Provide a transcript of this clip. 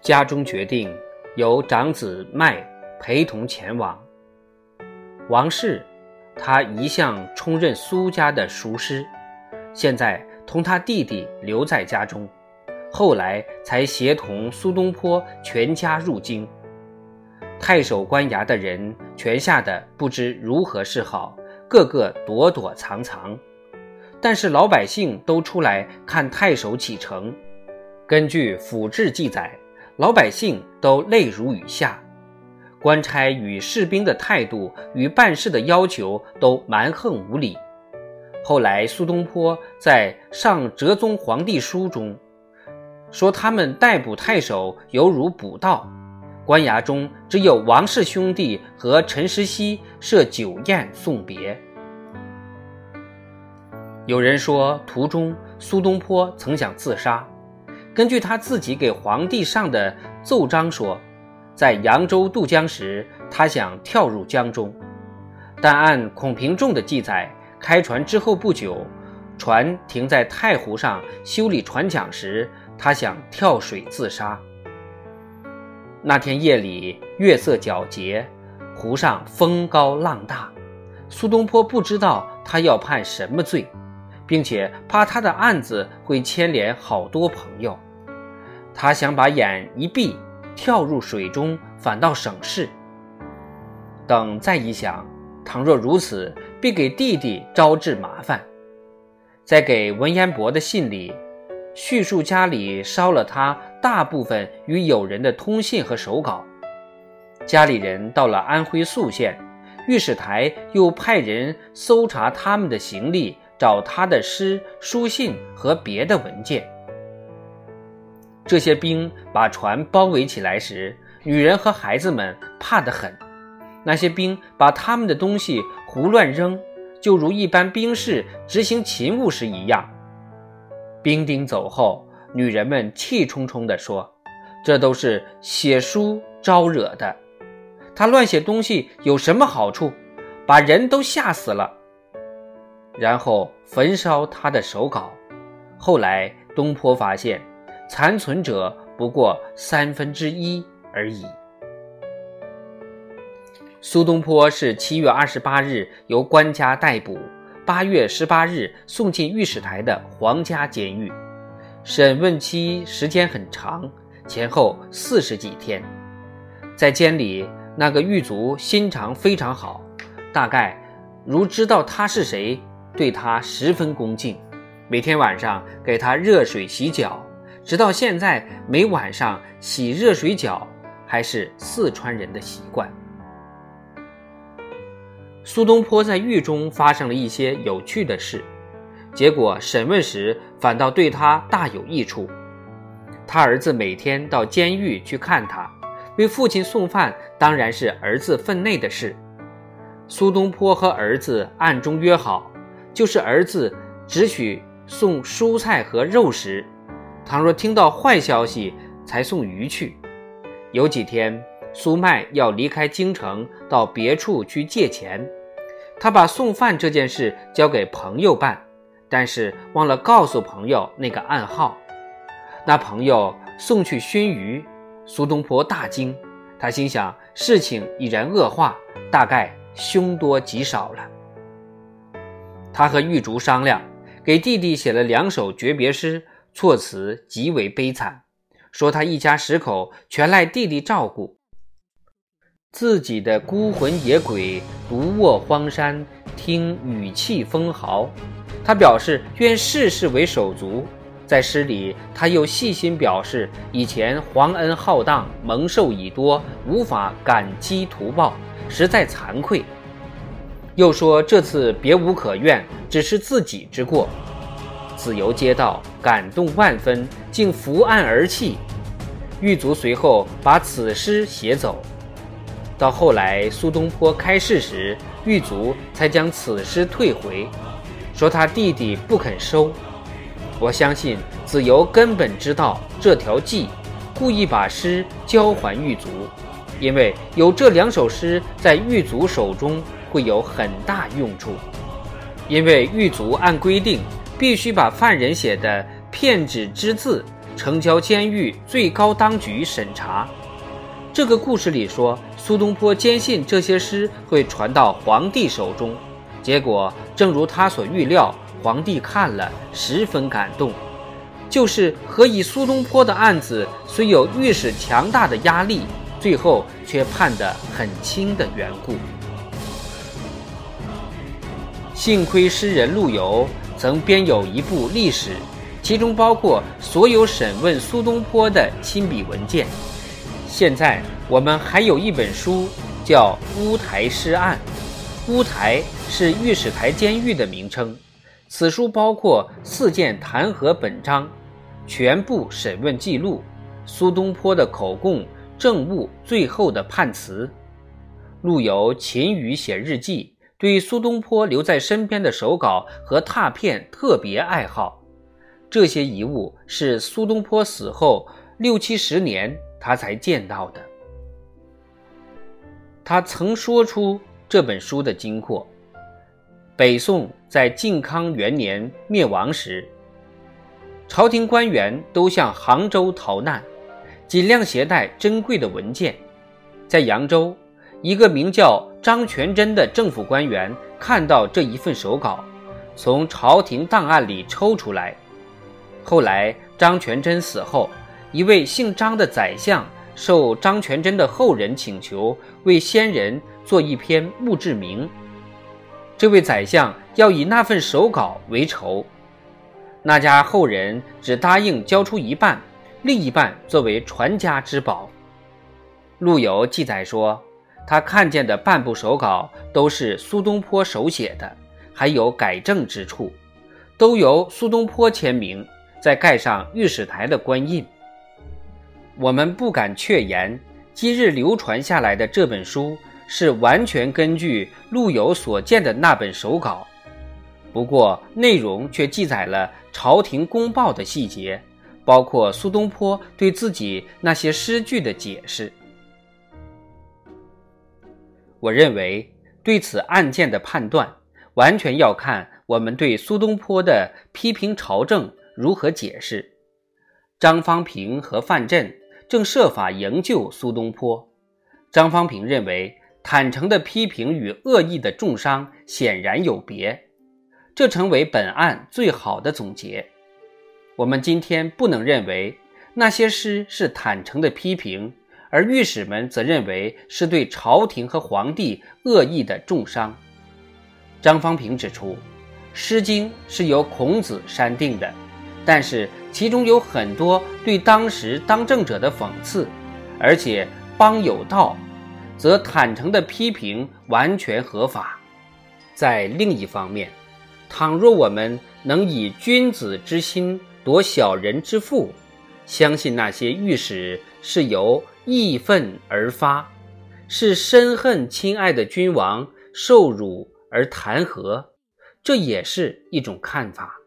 家中决定由长子麦陪同前往。王氏，他一向充任苏家的塾师，现在同他弟弟留在家中，后来才协同苏东坡全家入京。太守官衙的人全吓得不知如何是好，个个躲躲藏藏。但是老百姓都出来看太守启程。根据府志记载，老百姓都泪如雨下，官差与士兵的态度与办事的要求都蛮横无理。后来苏东坡在《上哲宗皇帝书》中说，他们逮捕太守犹如捕盗。官衙中只有王氏兄弟和陈石溪设酒宴送别。有人说，途中苏东坡曾想自杀。根据他自己给皇帝上的奏章说，在扬州渡江时，他想跳入江中，但按孔平仲的记载，开船之后不久，船停在太湖上修理船桨时，他想跳水自杀。那天夜里，月色皎洁，湖上风高浪大。苏东坡不知道他要判什么罪，并且怕他的案子会牵连好多朋友，他想把眼一闭，跳入水中，反倒省事。等再一想，倘若如此，必给弟弟招致麻烦。在给文彦博的信里。叙述家里烧了他大部分与友人的通信和手稿，家里人到了安徽宿县，御史台又派人搜查他们的行李，找他的诗、书信和别的文件。这些兵把船包围起来时，女人和孩子们怕得很。那些兵把他们的东西胡乱扔，就如一般兵士执行勤务时一样。兵丁走后，女人们气冲冲地说：“这都是写书招惹的。他乱写东西有什么好处？把人都吓死了。”然后焚烧他的手稿。后来东坡发现，残存者不过三分之一而已。苏东坡是七月二十八日由官家逮捕。八月十八日送进御史台的皇家监狱，审问期时间很长，前后四十几天。在监里，那个狱卒心肠非常好，大概如知道他是谁，对他十分恭敬，每天晚上给他热水洗脚，直到现在，每晚上洗热水脚还是四川人的习惯。苏东坡在狱中发生了一些有趣的事，结果审问时反倒对他大有益处。他儿子每天到监狱去看他，为父亲送饭当然是儿子分内的事。苏东坡和儿子暗中约好，就是儿子只许送蔬菜和肉食，倘若听到坏消息才送鱼去。有几天。苏迈要离开京城，到别处去借钱。他把送饭这件事交给朋友办，但是忘了告诉朋友那个暗号。那朋友送去熏鱼，苏东坡大惊，他心想事情已然恶化，大概凶多吉少了。他和玉竹商量，给弟弟写了两首诀别诗，措辞极为悲惨，说他一家十口全赖弟弟照顾。自己的孤魂野鬼独卧荒山，听雨气风嚎。他表示愿世世为手足。在诗里，他又细心表示以前皇恩浩荡，蒙受已多，无法感激图报，实在惭愧。又说这次别无可怨，只是自己之过。子由接到，感动万分，竟伏案而泣。狱卒随后把此诗写走。到后来，苏东坡开释时，狱卒才将此诗退回，说他弟弟不肯收。我相信子由根本知道这条计，故意把诗交还狱卒，因为有这两首诗在狱卒手中会有很大用处。因为狱卒按规定必须把犯人写的骗纸之字呈交监狱最高当局审查。这个故事里说，苏东坡坚信这些诗会传到皇帝手中，结果正如他所预料，皇帝看了十分感动。就是何以苏东坡的案子虽有御史强大的压力，最后却判得很轻的缘故。幸亏诗人陆游曾编有一部历史，其中包括所有审问苏东坡的亲笔文件。现在我们还有一本书，叫《乌台诗案》，乌台是御史台监狱的名称。此书包括四件弹劾本章，全部审问记录，苏东坡的口供、证物，最后的判词。陆游勤于写日记。对苏东坡留在身边的手稿和拓片特别爱好，这些遗物是苏东坡死后六七十年他才见到的。他曾说出这本书的经过：北宋在靖康元年灭亡时，朝廷官员都向杭州逃难，尽量携带珍贵的文件。在扬州，一个名叫。张全真的政府官员看到这一份手稿，从朝廷档案里抽出来。后来张全真死后，一位姓张的宰相受张全真的后人请求，为先人做一篇墓志铭。这位宰相要以那份手稿为酬，那家后人只答应交出一半，另一半作为传家之宝。陆游记载说。他看见的半部手稿都是苏东坡手写的，还有改正之处，都由苏东坡签名，再盖上御史台的官印。我们不敢确言，今日流传下来的这本书是完全根据陆游所见的那本手稿，不过内容却记载了朝廷公报的细节，包括苏东坡对自己那些诗句的解释。我认为对此案件的判断，完全要看我们对苏东坡的批评朝政如何解释。张方平和范振正设法营救苏东坡。张方平认为，坦诚的批评与恶意的重伤显然有别，这成为本案最好的总结。我们今天不能认为那些诗是坦诚的批评。而御史们则认为是对朝廷和皇帝恶意的重伤。张方平指出，《诗经》是由孔子删定的，但是其中有很多对当时当政者的讽刺，而且邦有道，则坦诚的批评完全合法。在另一方面，倘若我们能以君子之心夺小人之腹，相信那些御史是由。义愤而发，是深恨亲爱的君王受辱而弹劾，这也是一种看法。